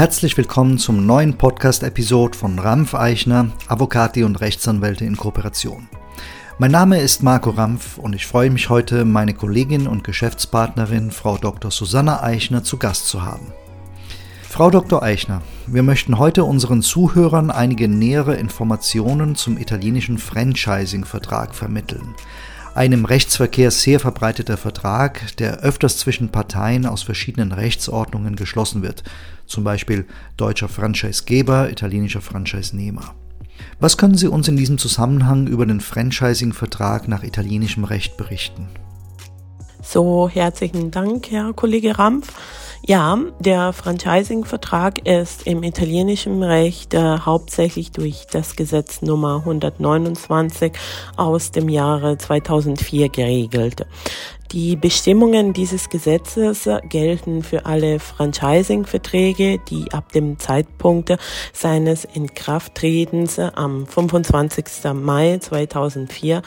Herzlich willkommen zum neuen Podcast-Episode von Rampf Eichner, Avocati und Rechtsanwälte in Kooperation. Mein Name ist Marco Rampf und ich freue mich heute, meine Kollegin und Geschäftspartnerin Frau Dr. Susanna Eichner zu Gast zu haben. Frau Dr. Eichner, wir möchten heute unseren Zuhörern einige nähere Informationen zum italienischen Franchising-Vertrag vermitteln ein im Rechtsverkehr sehr verbreiteter Vertrag, der öfters zwischen Parteien aus verschiedenen Rechtsordnungen geschlossen wird, zum Beispiel deutscher Franchisegeber, italienischer Franchisenehmer. Was können Sie uns in diesem Zusammenhang über den Franchising-Vertrag nach italienischem Recht berichten? So, herzlichen Dank, Herr Kollege Rampf. Ja, der Franchising-Vertrag ist im italienischen Recht äh, hauptsächlich durch das Gesetz Nummer 129 aus dem Jahre 2004 geregelt. Die Bestimmungen dieses Gesetzes gelten für alle Franchising-Verträge, die ab dem Zeitpunkt seines Inkrafttretens am 25. Mai 2004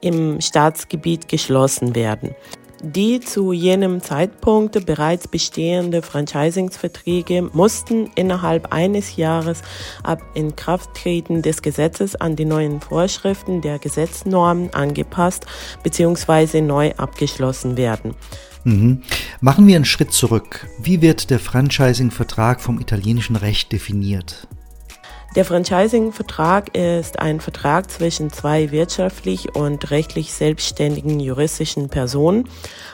im Staatsgebiet geschlossen werden. Die zu jenem Zeitpunkt bereits bestehende Franchisingsverträge mussten innerhalb eines Jahres ab Inkrafttreten des Gesetzes an die neuen Vorschriften der Gesetznormen angepasst bzw. neu abgeschlossen werden. Mhm. Machen wir einen Schritt zurück. Wie wird der Franchising-Vertrag vom italienischen Recht definiert? Der Franchising-Vertrag ist ein Vertrag zwischen zwei wirtschaftlich und rechtlich selbstständigen juristischen Personen,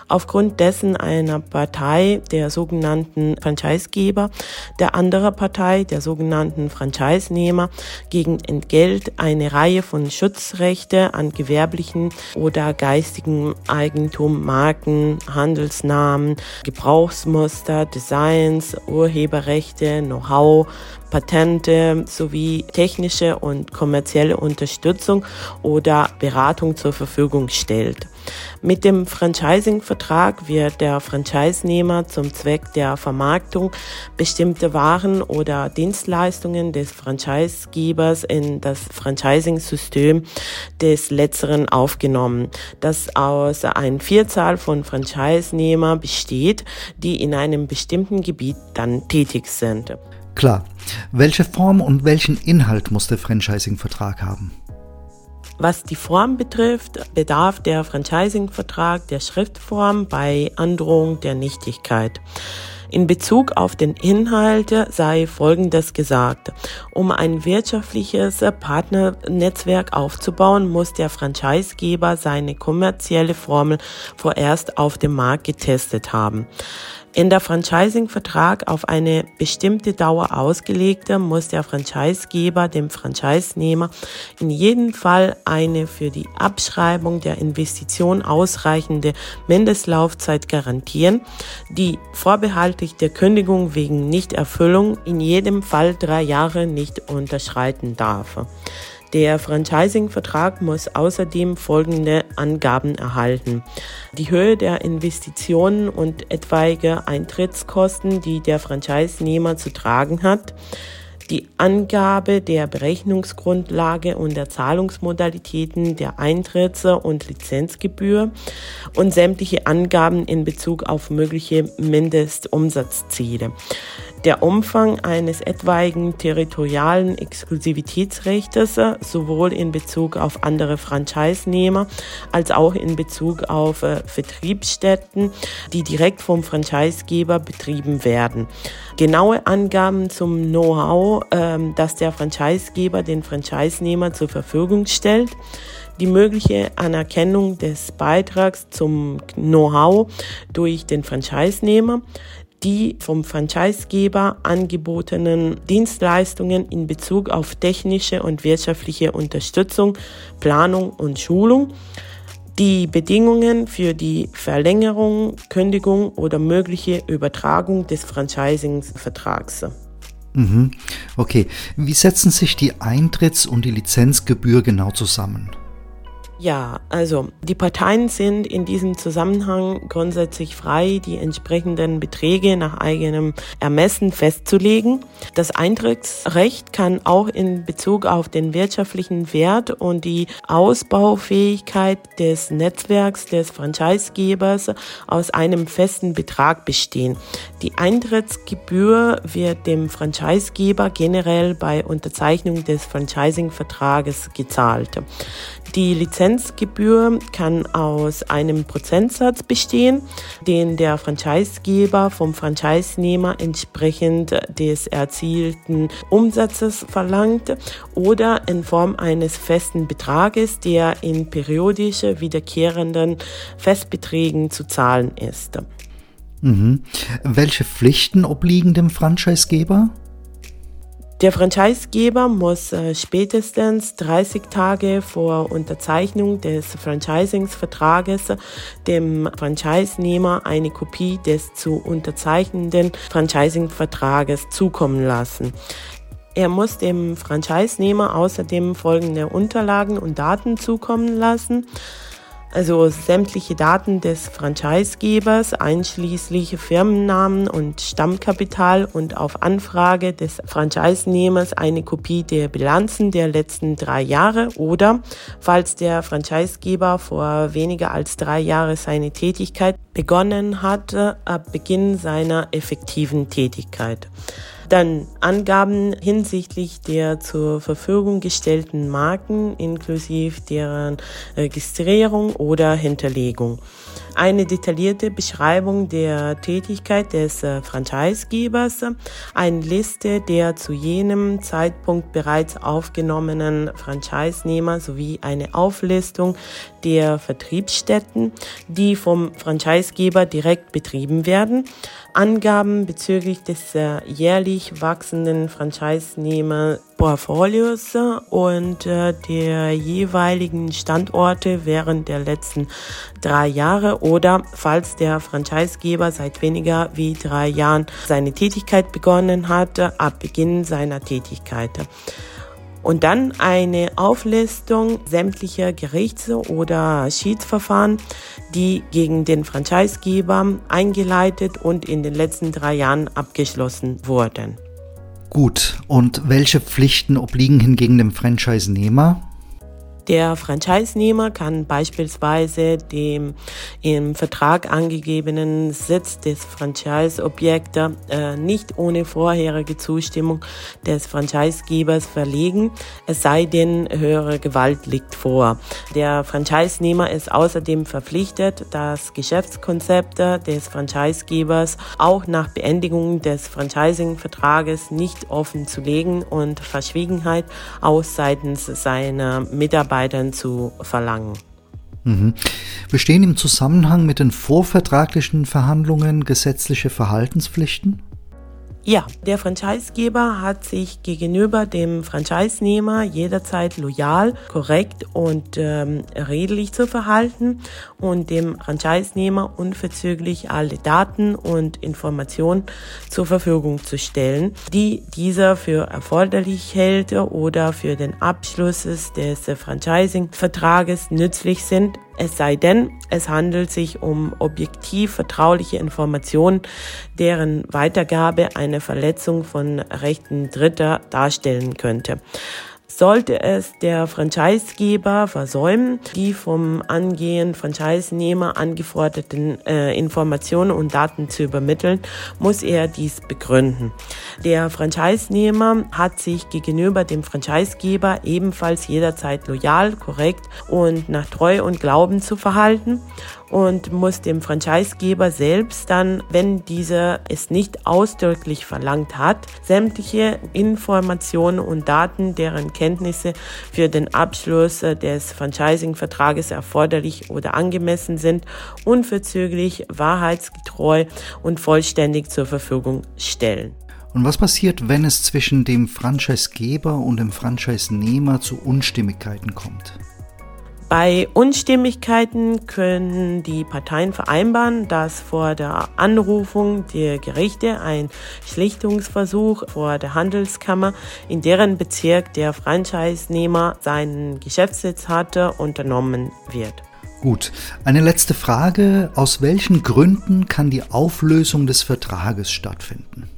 aufgrund dessen einer Partei, der sogenannten Franchisegeber, der anderen Partei, der sogenannten Franchisenehmer, gegen Entgelt eine Reihe von Schutzrechte an gewerblichen oder geistigen Eigentum, Marken, Handelsnamen, Gebrauchsmuster, Designs, Urheberrechte, Know-how, Patente sowie technische und kommerzielle Unterstützung oder Beratung zur Verfügung stellt. Mit dem Franchising-Vertrag wird der Franchisenehmer zum Zweck der Vermarktung bestimmte Waren oder Dienstleistungen des Franchisegebers in das Franchising-System des Letzteren aufgenommen, das aus einer Vielzahl von Franchisenehmer besteht, die in einem bestimmten Gebiet dann tätig sind. Klar. Welche Form und welchen Inhalt muss der Franchising-Vertrag haben? Was die Form betrifft, bedarf der Franchising-Vertrag der Schriftform bei Androhung der Nichtigkeit. In Bezug auf den Inhalt sei Folgendes gesagt. Um ein wirtschaftliches Partnernetzwerk aufzubauen, muss der Franchisegeber seine kommerzielle Formel vorerst auf dem Markt getestet haben. In der Franchising-Vertrag auf eine bestimmte Dauer ausgelegte, muss der Franchisegeber dem Franchisenehmer in jedem Fall eine für die Abschreibung der Investition ausreichende Mindestlaufzeit garantieren, die vorbehaltlich der Kündigung wegen Nichterfüllung in jedem Fall drei Jahre nicht unterschreiten darf. Der Franchising-Vertrag muss außerdem folgende Angaben erhalten. Die Höhe der Investitionen und etwaige Eintrittskosten, die der Franchisenehmer zu tragen hat, die Angabe der Berechnungsgrundlage und der Zahlungsmodalitäten der Eintritts- und Lizenzgebühr und sämtliche Angaben in Bezug auf mögliche Mindestumsatzziele. Der Umfang eines etwaigen territorialen Exklusivitätsrechts sowohl in Bezug auf andere Franchisenehmer als auch in Bezug auf äh, Vertriebsstätten, die direkt vom Franchisegeber betrieben werden. Genaue Angaben zum Know-how, äh, das der Franchisegeber den Franchisenehmer zur Verfügung stellt die mögliche Anerkennung des Beitrags zum Know-how durch den Franchisenehmer, die vom Franchisegeber angebotenen Dienstleistungen in Bezug auf technische und wirtschaftliche Unterstützung, Planung und Schulung, die Bedingungen für die Verlängerung, Kündigung oder mögliche Übertragung des Franchising-Vertrags. Mhm. Okay, wie setzen sich die Eintritts- und die Lizenzgebühr genau zusammen? Ja, also die Parteien sind in diesem Zusammenhang grundsätzlich frei, die entsprechenden Beträge nach eigenem Ermessen festzulegen. Das Eintrittsrecht kann auch in Bezug auf den wirtschaftlichen Wert und die Ausbaufähigkeit des Netzwerks des Franchisegebers aus einem festen Betrag bestehen. Die Eintrittsgebühr wird dem Franchisegeber generell bei Unterzeichnung des Franchising-Vertrages gezahlt. Die Lizenzgebühr kann aus einem Prozentsatz bestehen, den der Franchisegeber vom Franchisenehmer entsprechend des erzielten Umsatzes verlangt oder in Form eines festen Betrages, der in periodisch wiederkehrenden Festbeträgen zu zahlen ist. Mhm. Welche Pflichten obliegen dem Franchisegeber? Der Franchisegeber muss äh, spätestens 30 Tage vor Unterzeichnung des Franchising-Vertrages dem Franchisenehmer eine Kopie des zu unterzeichnenden Franchising-Vertrages zukommen lassen. Er muss dem Franchisenehmer außerdem folgende Unterlagen und Daten zukommen lassen also sämtliche Daten des Franchisegebers, einschließlich Firmennamen und Stammkapital und auf Anfrage des Franchisenehmers eine Kopie der Bilanzen der letzten drei Jahre oder, falls der Franchisegeber vor weniger als drei Jahren seine Tätigkeit begonnen hatte, ab Beginn seiner effektiven Tätigkeit. Dann Angaben hinsichtlich der zur Verfügung gestellten Marken inklusive deren Registrierung oder Hinterlegung eine detaillierte Beschreibung der Tätigkeit des äh, Franchisegebers, eine Liste der zu jenem Zeitpunkt bereits aufgenommenen Franchisenehmer sowie eine Auflistung der Vertriebsstätten, die vom Franchisegeber direkt betrieben werden, Angaben bezüglich des äh, jährlich wachsenden Franchisenehmer Portfolios und äh, der jeweiligen Standorte während der letzten drei Jahre oder falls der Franchisegeber seit weniger wie drei Jahren seine Tätigkeit begonnen hatte, ab Beginn seiner Tätigkeit. Und dann eine Auflistung sämtlicher Gerichts- oder Schiedsverfahren, die gegen den Franchisegeber eingeleitet und in den letzten drei Jahren abgeschlossen wurden. Gut, und welche Pflichten obliegen hingegen dem Franchise-Nehmer? Der Franchisenehmer kann beispielsweise dem im Vertrag angegebenen Sitz des Franchise-Objekts äh, nicht ohne vorherige Zustimmung des Franchisegebers verlegen, es sei denn, höhere Gewalt liegt vor. Der Franchisenehmer ist außerdem verpflichtet, das Geschäftskonzept des Franchisegebers auch nach Beendigung des Franchising-Vertrages nicht offen zu legen und Verschwiegenheit aus seitens seiner Mitarbeiter Mitarbeitern zu verlangen. Mhm. Bestehen im Zusammenhang mit den vorvertraglichen Verhandlungen gesetzliche Verhaltenspflichten? Ja, der Franchisegeber hat sich gegenüber dem Franchisenehmer jederzeit loyal, korrekt und ähm, redlich zu verhalten und dem Franchisenehmer unverzüglich alle Daten und Informationen zur Verfügung zu stellen, die dieser für erforderlich hält oder für den Abschluss des Franchising-Vertrages nützlich sind, es sei denn, es handelt sich um objektiv vertrauliche Informationen, deren Weitergabe eine Verletzung von Rechten Dritter darstellen könnte. Sollte es der Franchisegeber versäumen, die vom angehenden Franchisenehmer angeforderten äh, Informationen und Daten zu übermitteln, muss er dies begründen. Der Franchisenehmer hat sich gegenüber dem Franchisegeber ebenfalls jederzeit loyal, korrekt und nach Treu und Glauben zu verhalten und muss dem Franchisegeber selbst dann, wenn dieser es nicht ausdrücklich verlangt hat, sämtliche Informationen und Daten, deren Kenntnisse für den Abschluss des Franchising-Vertrages erforderlich oder angemessen sind, unverzüglich, wahrheitsgetreu und vollständig zur Verfügung stellen. Und was passiert, wenn es zwischen dem Franchisegeber und dem Franchisenehmer zu Unstimmigkeiten kommt? Bei Unstimmigkeiten können die Parteien vereinbaren, dass vor der Anrufung der Gerichte ein Schlichtungsversuch vor der Handelskammer, in deren Bezirk der Franchise-Nehmer seinen Geschäftssitz hatte, unternommen wird. Gut, eine letzte Frage. Aus welchen Gründen kann die Auflösung des Vertrages stattfinden?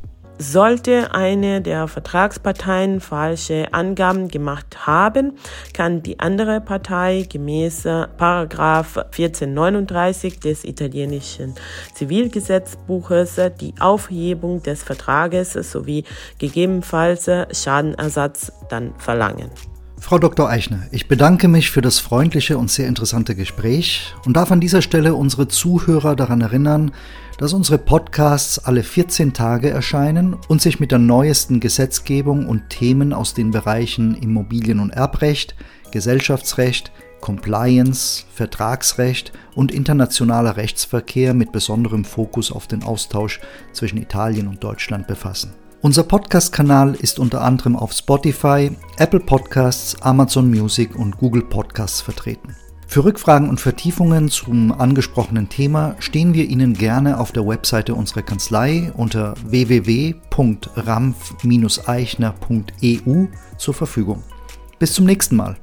Sollte eine der Vertragsparteien falsche Angaben gemacht haben, kann die andere Partei gemäß Paragraph 1439 des italienischen Zivilgesetzbuches die Aufhebung des Vertrages sowie gegebenenfalls Schadenersatz dann verlangen. Frau Dr. Eichner, ich bedanke mich für das freundliche und sehr interessante Gespräch und darf an dieser Stelle unsere Zuhörer daran erinnern, dass unsere Podcasts alle 14 Tage erscheinen und sich mit der neuesten Gesetzgebung und Themen aus den Bereichen Immobilien- und Erbrecht, Gesellschaftsrecht, Compliance, Vertragsrecht und internationaler Rechtsverkehr mit besonderem Fokus auf den Austausch zwischen Italien und Deutschland befassen. Unser Podcast-Kanal ist unter anderem auf Spotify, Apple Podcasts, Amazon Music und Google Podcasts vertreten. Für Rückfragen und Vertiefungen zum angesprochenen Thema stehen wir Ihnen gerne auf der Webseite unserer Kanzlei unter www.ramf-eichner.eu zur Verfügung. Bis zum nächsten Mal.